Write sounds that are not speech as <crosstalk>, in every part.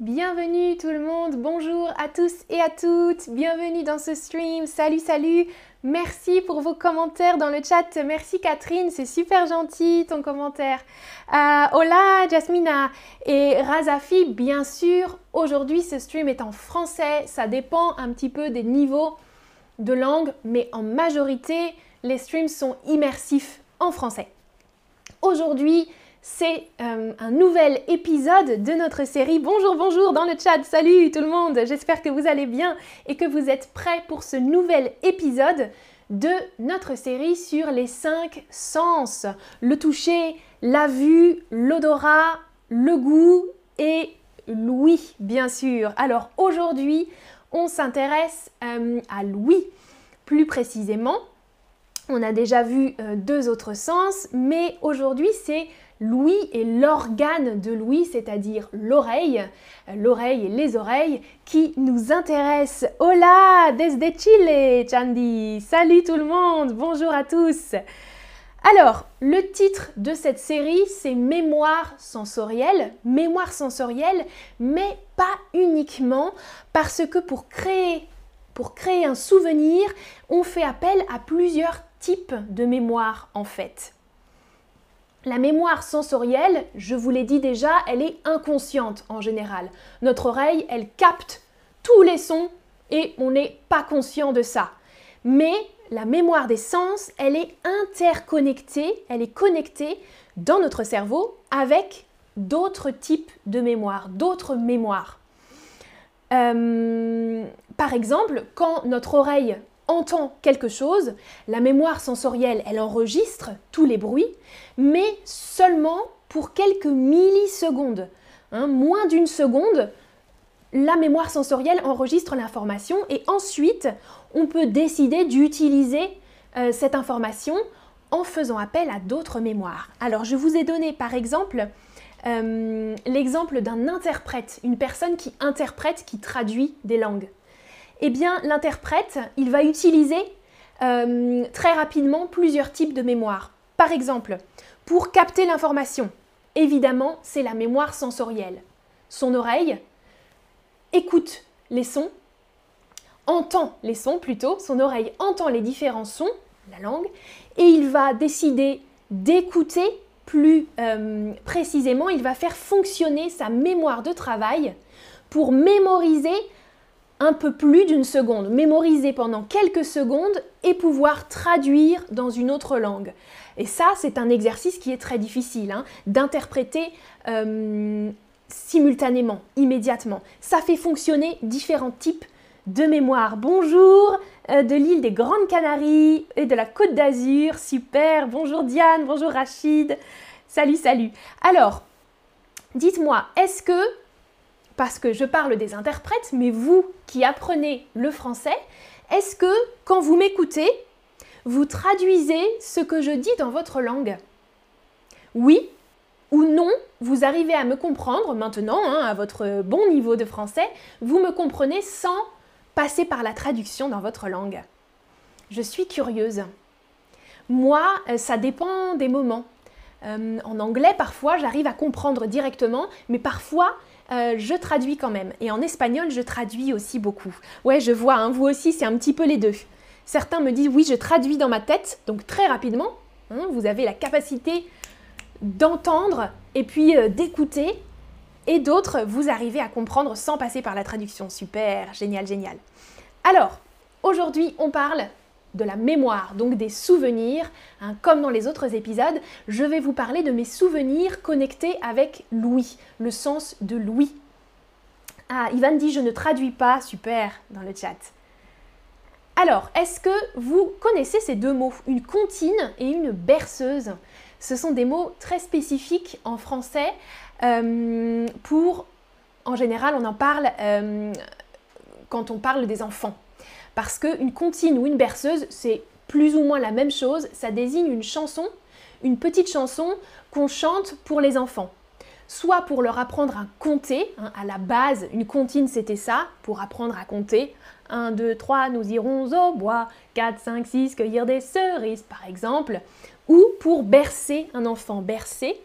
Bienvenue tout le monde, bonjour à tous et à toutes, bienvenue dans ce stream, salut salut, merci pour vos commentaires dans le chat, merci Catherine, c'est super gentil ton commentaire. Euh, hola Jasmina et Razafi, bien sûr, aujourd'hui ce stream est en français, ça dépend un petit peu des niveaux de langue, mais en majorité les streams sont immersifs en français. Aujourd'hui, c'est euh, un nouvel épisode de notre série. Bonjour, bonjour dans le chat, salut tout le monde, j'espère que vous allez bien et que vous êtes prêts pour ce nouvel épisode de notre série sur les cinq sens. Le toucher, la vue, l'odorat, le goût et l'ouïe, bien sûr. Alors aujourd'hui, on s'intéresse euh, à l'ouïe. Plus précisément, on a déjà vu euh, deux autres sens, mais aujourd'hui c'est l'ouïe et l'organe de l'ouïe, c'est-à-dire l'oreille, l'oreille et les oreilles, qui nous intéressent. Hola, desde Chile, Chandi. Salut tout le monde, bonjour à tous. Alors, le titre de cette série, c'est Mémoire sensorielle. Mémoire sensorielle, mais pas uniquement, parce que pour créer, pour créer un souvenir, on fait appel à plusieurs types de mémoire en fait. La mémoire sensorielle, je vous l'ai dit déjà, elle est inconsciente en général. Notre oreille, elle capte tous les sons et on n'est pas conscient de ça. Mais la mémoire des sens, elle est interconnectée, elle est connectée dans notre cerveau avec d'autres types de mémoire, d'autres mémoires. Euh, par exemple, quand notre oreille entend quelque chose, la mémoire sensorielle, elle enregistre tous les bruits, mais seulement pour quelques millisecondes. Hein, moins d'une seconde, la mémoire sensorielle enregistre l'information et ensuite, on peut décider d'utiliser euh, cette information en faisant appel à d'autres mémoires. Alors, je vous ai donné par exemple euh, l'exemple d'un interprète, une personne qui interprète, qui traduit des langues eh bien l'interprète, il va utiliser euh, très rapidement plusieurs types de mémoire. Par exemple, pour capter l'information, évidemment, c'est la mémoire sensorielle. Son oreille écoute les sons, entend les sons plutôt, son oreille entend les différents sons, la langue, et il va décider d'écouter plus euh, précisément, il va faire fonctionner sa mémoire de travail pour mémoriser un peu plus d'une seconde, mémoriser pendant quelques secondes et pouvoir traduire dans une autre langue. Et ça, c'est un exercice qui est très difficile, hein, d'interpréter euh, simultanément, immédiatement. Ça fait fonctionner différents types de mémoire. Bonjour euh, de l'île des Grandes Canaries et de la Côte d'Azur, super. Bonjour Diane, bonjour Rachid. Salut, salut. Alors, dites-moi, est-ce que parce que je parle des interprètes, mais vous qui apprenez le français, est-ce que quand vous m'écoutez, vous traduisez ce que je dis dans votre langue? Oui ou non, vous arrivez à me comprendre maintenant, hein, à votre bon niveau de français, vous me comprenez sans passer par la traduction dans votre langue. Je suis curieuse. Moi, euh, ça dépend des moments. Euh, en anglais, parfois, j'arrive à comprendre directement, mais parfois, euh, je traduis quand même. Et en espagnol, je traduis aussi beaucoup. Ouais, je vois, hein, vous aussi, c'est un petit peu les deux. Certains me disent, oui, je traduis dans ma tête, donc très rapidement. Hein, vous avez la capacité d'entendre et puis euh, d'écouter. Et d'autres, vous arrivez à comprendre sans passer par la traduction. Super, génial, génial. Alors, aujourd'hui, on parle de la mémoire, donc des souvenirs. Hein, comme dans les autres épisodes, je vais vous parler de mes souvenirs connectés avec l'ouïe, le sens de l'ouïe. Ah, Ivan dit je ne traduis pas, super, dans le chat. Alors, est-ce que vous connaissez ces deux mots, une comptine et une berceuse? Ce sont des mots très spécifiques en français euh, pour, en général, on en parle euh, quand on parle des enfants. Parce qu'une comptine ou une berceuse, c'est plus ou moins la même chose, ça désigne une chanson, une petite chanson qu'on chante pour les enfants. Soit pour leur apprendre à compter, hein, à la base, une comptine c'était ça, pour apprendre à compter. 1, 2, 3, nous irons au bois, 4, 5, 6, cueillir des cerises par exemple. Ou pour bercer un enfant. Bercer,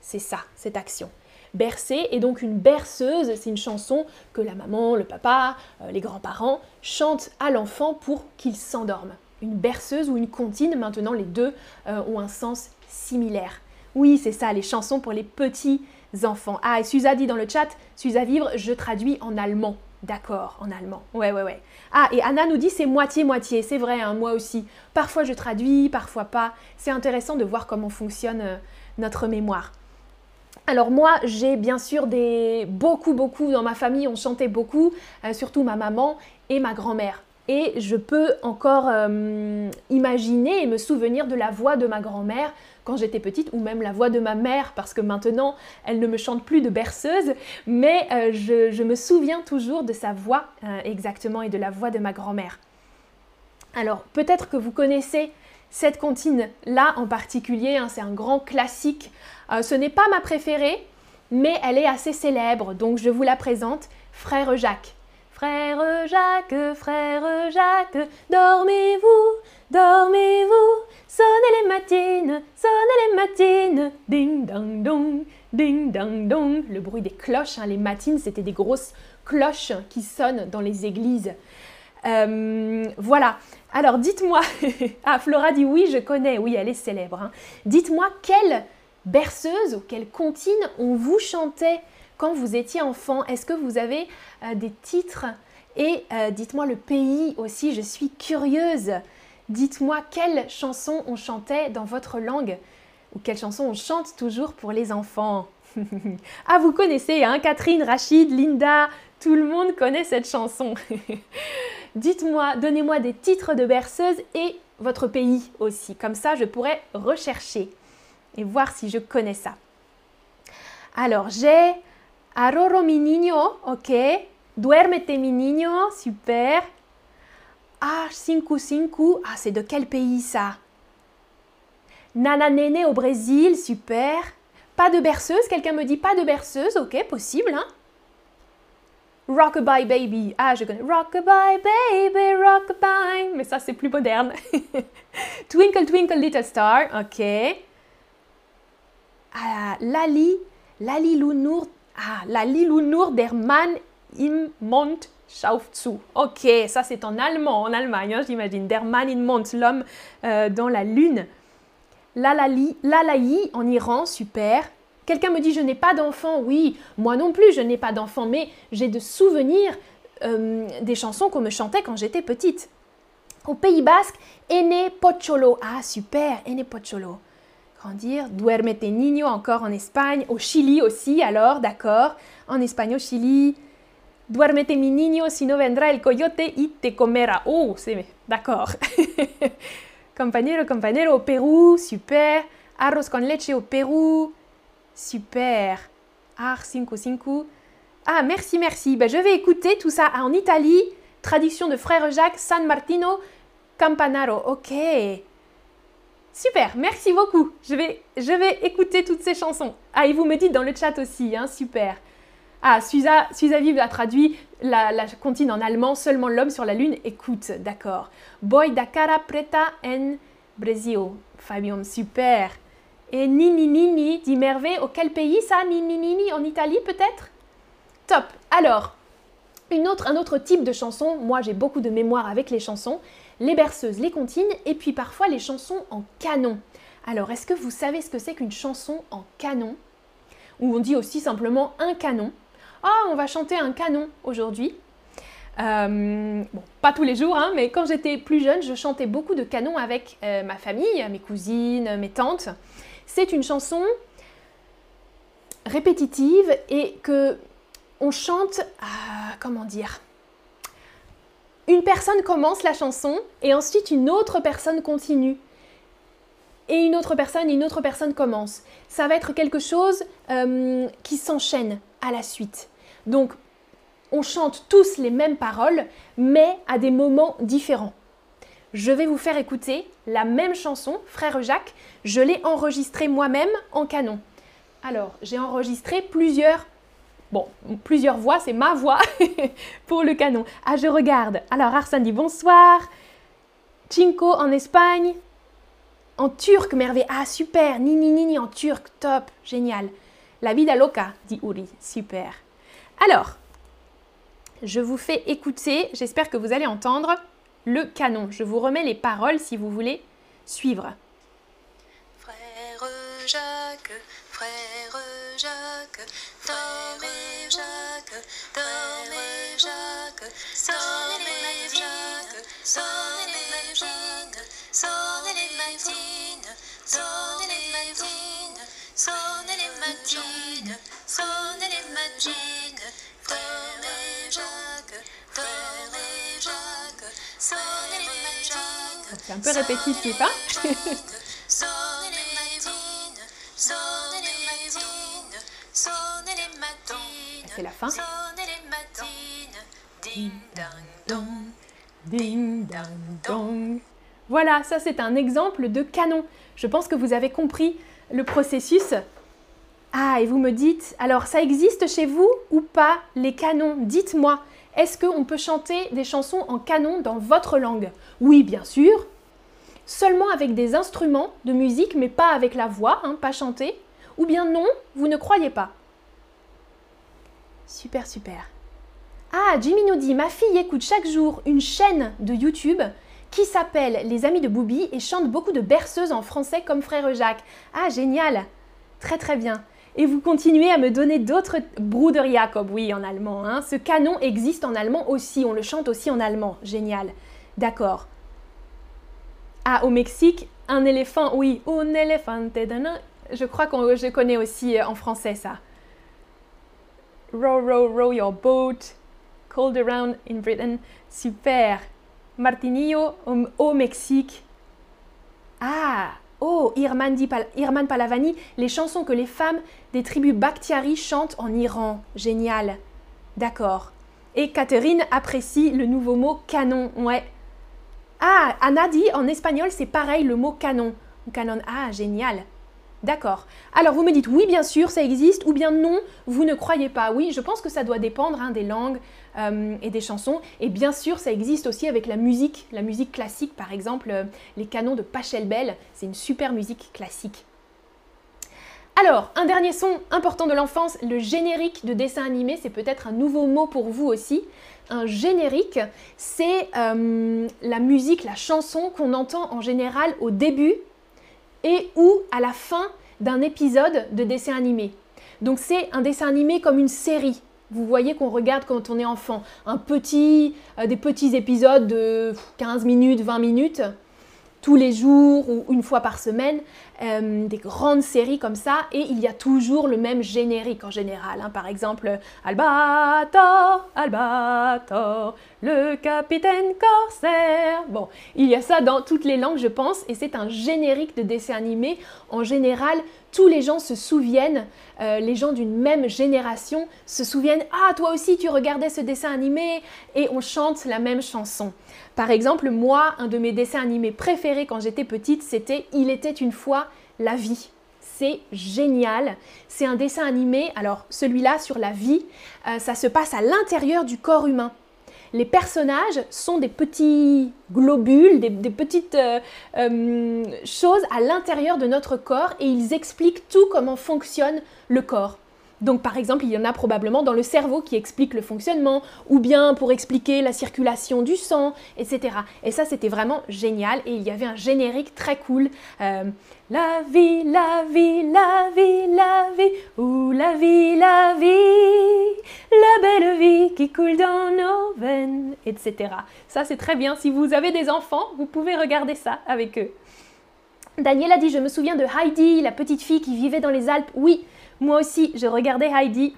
c'est ça, cette action. Bercer. Et donc une berceuse, c'est une chanson que la maman, le papa, euh, les grands-parents chantent à l'enfant pour qu'il s'endorme. Une berceuse ou une comptine, maintenant les deux euh, ont un sens similaire. Oui, c'est ça, les chansons pour les petits enfants. Ah, et Suza dit dans le chat, Suza Vivre, je traduis en allemand. D'accord, en allemand. Ouais, ouais, ouais. Ah, et Anna nous dit c'est moitié-moitié. C'est vrai, hein, moi aussi. Parfois je traduis, parfois pas. C'est intéressant de voir comment fonctionne euh, notre mémoire. Alors moi, j'ai bien sûr des beaucoup, beaucoup dans ma famille, on chantait beaucoup, euh, surtout ma maman et ma grand-mère. Et je peux encore euh, imaginer et me souvenir de la voix de ma grand-mère quand j'étais petite, ou même la voix de ma mère, parce que maintenant, elle ne me chante plus de berceuse, mais euh, je, me souviens toujours de sa voix exactement et de la voix de ma grand-mère. Alors, peut-être que vous connaissez cette comptine-là en particulier, hein, c'est un grand classique. Euh, ce n'est pas ma préférée, mais elle est assez célèbre, donc je vous la présente, Frère Jacques. Frère Jacques, frère Jacques, dormez-vous, dormez-vous, sonnez les matines, sonnez les matines, ding dang dong, ding dang dong. Le bruit des cloches, hein, les matines, c'était des grosses cloches qui sonnent dans les églises. Euh, voilà. Alors dites-moi, <laughs> ah Flora dit oui, je connais, oui, elle est célèbre. Hein. Dites-moi quelle berceuse ou quelle comptine on vous chantait quand vous étiez enfant? Est-ce que vous avez euh, des titres? Et euh, dites-moi le pays aussi, je suis curieuse. Dites-moi quelle chanson on chantait dans votre langue ou quelle chanson on chante toujours pour les enfants? <laughs> ah, vous connaissez, hein Catherine, Rachid, Linda, tout le monde connaît cette chanson. <laughs> Dites-moi, donnez-moi des titres de berceuses et votre pays aussi. Comme ça, je pourrais rechercher et voir si je connais ça. Alors, j'ai Aroro mi niño, ok. Duérmete mi niño, super. Ah, Cinco Cinco, ah, c'est de quel pays ça? Nana Nene au Brésil, super. Pas de berceuse, quelqu'un me dit pas de berceuse, ok, possible, hein Rockabye Baby, ah, je connais. Rockabye Baby, Rockabye, mais ça c'est plus moderne. <laughs> twinkle Twinkle Little Star, ok. Ah, Lali, Lali Lounour ah, la Lilunur der Mann im Mond schaut zu. Ok, ça c'est en allemand, en Allemagne, hein, j'imagine. Der Mann im Mond, l'homme euh, dans la lune. Lalaï en Iran, super. Quelqu'un me dit je n'ai pas d'enfant. Oui, moi non plus je n'ai pas d'enfant, mais j'ai de souvenirs euh, des chansons qu'on me chantait quand j'étais petite. Au Pays Basque, Ene Pocholo. Ah super, Ene Pocholo grandir. Duermete niño encore en Espagne, au Chili aussi alors, d'accord. En Espagne, au Chili. Duermete mi niño, si no vendrá el coyote y te comera. Oh, c'est d'accord. <laughs> compañero, compañero au Pérou, super. Arroz con leche au Pérou, super. Ar cinco cinco. Ah, merci, merci. Ben, je vais écouter tout ça en Italie. Tradition de Frère Jacques, San Martino, Campanaro. Ok. Super, merci beaucoup. Je vais, je vais écouter toutes ces chansons. Ah, et vous me dites dans le chat aussi, hein, super. Ah, Suza, Suza Vive a traduit la, la en allemand, seulement l'homme sur la lune écoute, d'accord. Boy da cara preta en Brasil. Fabium, super. Et Nini Nini dit Merveille, auquel pays ça Nini Nini en Italie peut-être? Top. Alors, un autre type de chanson, moi j'ai beaucoup de mémoire avec les chansons, les berceuses, les comptines et puis parfois les chansons en canon. Alors, est-ce que vous savez ce que c'est qu'une chanson en canon? Ou on dit aussi simplement un canon. Ah, on va chanter un canon aujourd'hui. Euh, bon, pas tous les jours, hein, mais quand j'étais plus jeune, je chantais beaucoup de canons avec euh, ma famille, mes cousines, mes tantes. C'est une chanson répétitive et que on chante, comment dire, une personne commence la chanson et ensuite une autre personne continue. Et une autre personne, une autre personne commence. Ça va être quelque chose euh, qui s'enchaîne à la suite. Donc, on chante tous les mêmes paroles, mais à des moments différents. Je vais vous faire écouter la même chanson, Frère Jacques. Je l'ai enregistrée moi-même en canon. Alors, j'ai enregistré plusieurs Bon, plusieurs voix, c'est ma voix <laughs> pour le canon. Ah, je regarde. Alors, Arsène dit bonsoir. Cinco en Espagne. En turc, merveille. Ah, super. Nini Nini en turc, top. Génial. La vida loca, dit Uri. Super. Alors, je vous fais écouter, j'espère que vous allez entendre le canon. Je vous remets les paroles si vous voulez suivre. Frère Jacques, frère Jacques, dormez Jacques, dormez Jacques, dormez Jacques, dormez Jacques, sonnez les matines, sonnez les matines, sonnez les matines, sonnez les matines, C'est un peu répétitif, hein <laughs> C'est la fin. ding dong. Ding dong. Voilà, ça c'est un exemple de canon. Je pense que vous avez compris le processus. Ah, et vous me dites, alors ça existe chez vous ou pas les canons? Dites-moi, est-ce qu'on peut chanter des chansons en canon dans votre langue? Oui, bien sûr. Seulement avec des instruments de musique, mais pas avec la voix, hein, pas chanter. Ou bien non, vous ne croyez pas. Super, super. Ah, Jimmy nous dit, ma fille écoute chaque jour une chaîne de YouTube qui s'appelle Les Amis de Boubi et chante beaucoup de berceuses en français comme Frère Jacques. Ah, génial Très très bien. Et vous continuez à me donner d'autres Bruder Jacob, oui, en allemand. hein. Ce canon existe en allemand aussi, on le chante aussi en allemand. Génial. D'accord. Ah, au Mexique, un éléphant, oui, un dana. Je crois que je connais aussi euh, en français ça. Row, row, row your boat. Cold around in Britain. Super. Martinillo au, Mexique. Ah, oh, Irman, Irman Palavani, les chansons que les femmes des tribus Bakhtiari chantent en Iran. Génial. D'accord. Et Catherine apprécie le nouveau mot canon. Ouais. Ah, Anna dit en espagnol, c'est pareil le mot canon. Canon. Ah, génial. D'accord. Alors vous me dites oui, bien sûr, ça existe, ou bien non, vous ne croyez pas. Oui, je pense que ça doit dépendre hein, des langues euh, et des chansons. Et bien sûr, ça existe aussi avec la musique, la musique classique, par exemple, euh, les canons de Pachelbel. C'est une super musique classique. Alors, un dernier son important de l'enfance, le générique de dessin animé, c'est peut-être un nouveau mot pour vous aussi. Un générique, c'est euh, la musique, la chanson qu'on entend en général au début et ou à la fin d'un épisode de dessin animé. Donc c'est un dessin animé comme une série. Vous voyez qu'on regarde quand on est enfant. Un petit, euh, des petits épisodes de 15 minutes, 20 minutes, tous les jours ou une fois par semaine, euh, des grandes séries comme ça, et il y a toujours le même générique en général. hein. Par exemple, Albator, Albator, le capitaine corsaire. Bon, il y a ça dans toutes les langues, je pense, et c'est un générique de dessin animé. En général, tous les gens se souviennent, euh, les gens d'une même génération se souviennent Ah, toi aussi, tu regardais ce dessin animé, et on chante la même chanson. Par exemple, moi, un de mes dessins animés préférés quand j'étais petite, c'était Il était une fois la vie. C'est génial. C'est un dessin animé, alors celui-là sur la vie, euh, ça se passe à l'intérieur du corps humain. Les personnages sont des petits globules, des, petites euh, euh, choses à l'intérieur de notre corps et ils expliquent tout comment fonctionne le corps. Donc par exemple, il y en a probablement dans le cerveau qui explique le fonctionnement, ou bien pour expliquer la circulation du sang, etc. Et ça, c'était vraiment génial. Et il y avait un générique très cool. Euh, la vie, la vie, la vie, la vie, ou la vie, la vie qui coule dans nos veines, etc. Ça, c'est très bien. Si vous avez des enfants, vous pouvez regarder ça avec eux. Daniel a dit, je me souviens de Heidi, la petite fille qui vivait dans les Alpes. Oui, moi aussi, je regardais Heidi.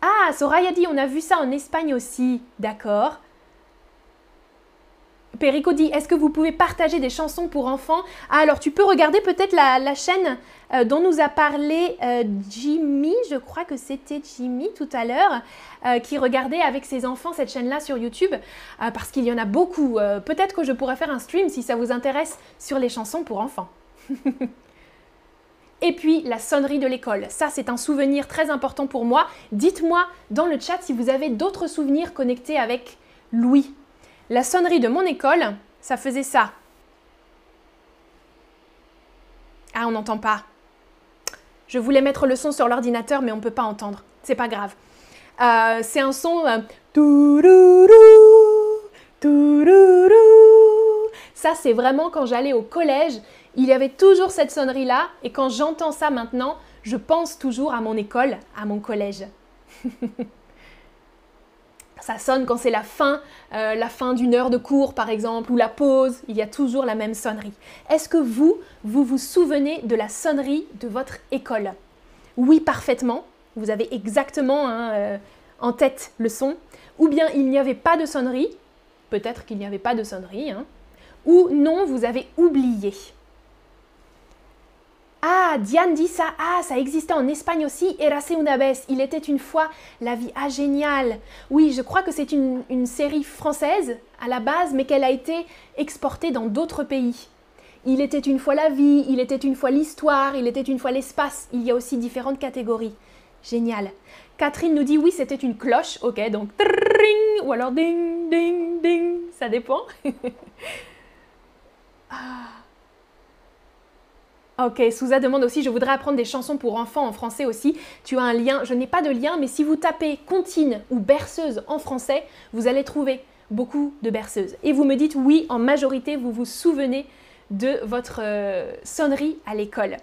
Ah, Soraya dit, on a vu ça en Espagne aussi. D'accord. Perico dit, est-ce que vous pouvez partager des chansons pour enfants? Ah, alors tu peux regarder peut-être la, chaîne euh, dont nous a parlé euh, Jimmy, je crois que c'était Jimmy tout à l'heure, euh, qui regardait avec ses enfants cette chaîne-là sur YouTube, parce qu'il y en a beaucoup. Peut-être que je pourrais faire un stream si ça vous intéresse sur les chansons pour enfants. <laughs> Et puis la sonnerie de l'école. Ça, c'est un souvenir très important pour moi. Dites-moi dans le chat si vous avez d'autres souvenirs connectés avec Louis. La sonnerie de mon école, ça faisait ça. Ah, on n'entend pas. Je voulais mettre le son sur l'ordinateur, mais on ne peut pas entendre. C'est pas grave. Euh, c'est un son. Euh, ça, c'est vraiment quand j'allais au collège, il y avait toujours cette sonnerie-là. Et quand j'entends ça maintenant, je pense toujours à mon école, à mon collège. <laughs> ça sonne quand c'est la fin, euh, la fin d'une heure de cours par exemple, ou la pause, il y a toujours la même sonnerie. Est-ce que vous, vous vous souvenez de la sonnerie de votre école? Oui, parfaitement. Vous avez exactement hein, euh, en tête le son. Ou bien il n'y avait pas de sonnerie, peut-être qu'il n'y avait pas de sonnerie, hein. ou non, vous avez oublié. Diane dit ça. Ah, ça existait en Espagne aussi. Erase una. Il était une fois la vie. Ah, génial. Oui, je crois que c'est une, une, série française à la base, mais qu'elle a été exportée dans d'autres pays. Il était une fois la vie, il était une fois l'histoire, il était une fois l'espace. Il y a aussi différentes catégories. Génial. Catherine nous dit oui, c'était une cloche. Ok, donc tring, ou alors ding, ding, ding. Ça dépend. <laughs> ah. Ok, Souza demande aussi, je voudrais apprendre des chansons pour enfants en français aussi. Tu as un lien, je n'ai pas de lien, mais si vous tapez comptine ou berceuse en français, vous allez trouver beaucoup de berceuses. Et vous me dites oui, en majorité, vous vous souvenez de votre euh, sonnerie à l'école.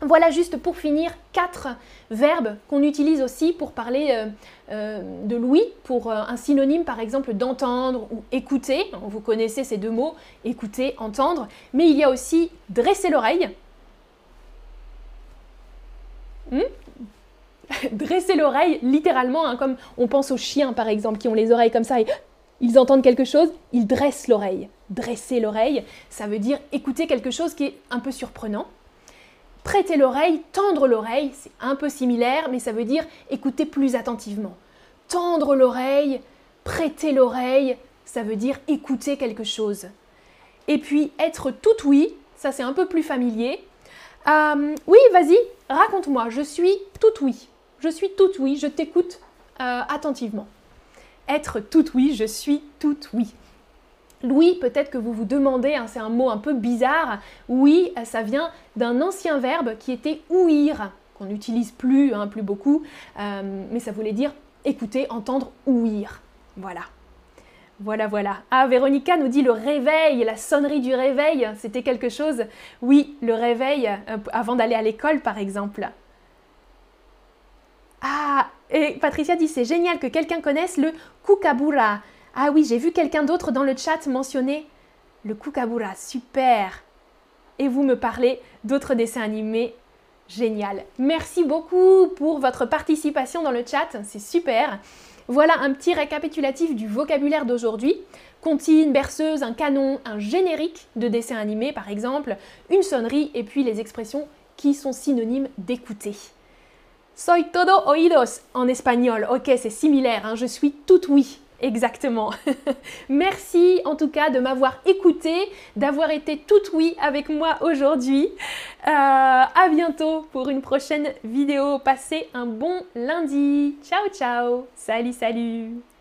Voilà juste pour finir quatre verbes qu'on utilise aussi pour parler euh, euh, de Louis, pour un synonyme par exemple d'entendre ou écouter. Vous connaissez ces deux mots, écouter, entendre. Mais il y a aussi dresser l'oreille, Hmm? <laughs> Dresser l'oreille, littéralement, hein, comme on pense aux chiens par exemple, qui ont les oreilles comme ça et ils entendent quelque chose, ils dressent l'oreille. Dresser l'oreille, ça veut dire écouter quelque chose qui est un peu surprenant. Prêter l'oreille, tendre l'oreille, c'est un peu similaire, mais ça veut dire écouter plus attentivement. Tendre l'oreille, prêter l'oreille, ça veut dire écouter quelque chose. Et puis être tout oui, ça c'est un peu plus familier, euh, oui, vas-y, raconte-moi. Je suis tout oui. Je suis tout oui. Je t'écoute euh, attentivement. Être tout oui, je suis tout oui. Louis, peut-être que vous vous demandez, hein, c'est un mot un peu bizarre. Oui, ça vient d'un ancien verbe qui était ouïr, qu'on n'utilise plus, hein, plus beaucoup, euh, mais ça voulait dire écouter, entendre, ouïr. Voilà. Voilà, voilà. Ah, Véronica nous dit le réveil, la sonnerie du réveil, c'était quelque chose. Oui, le réveil, euh, avant d'aller à l'école, par exemple. Ah, et Patricia dit c'est génial que quelqu'un connaisse le kukabura. Ah oui, j'ai vu quelqu'un d'autre dans le chat mentionner le kukabura. Super. Et vous me parlez d'autres dessins animés. Génial. Merci beaucoup pour votre participation dans le chat. C'est super. Voilà un petit récapitulatif du vocabulaire d'aujourd'hui. Comptine, berceuse, un canon, un générique de dessin animé par exemple, une sonnerie et puis les expressions qui sont synonymes d'écouter. Soy todo oídos en espagnol. Ok, c'est similaire, hein. je suis tout oui. Exactement. <laughs> Merci en tout cas de m'avoir écouté, d'avoir été tout oui avec moi aujourd'hui. Euh, à bientôt pour une prochaine vidéo. Passez un bon lundi. Ciao ciao. Salut salut.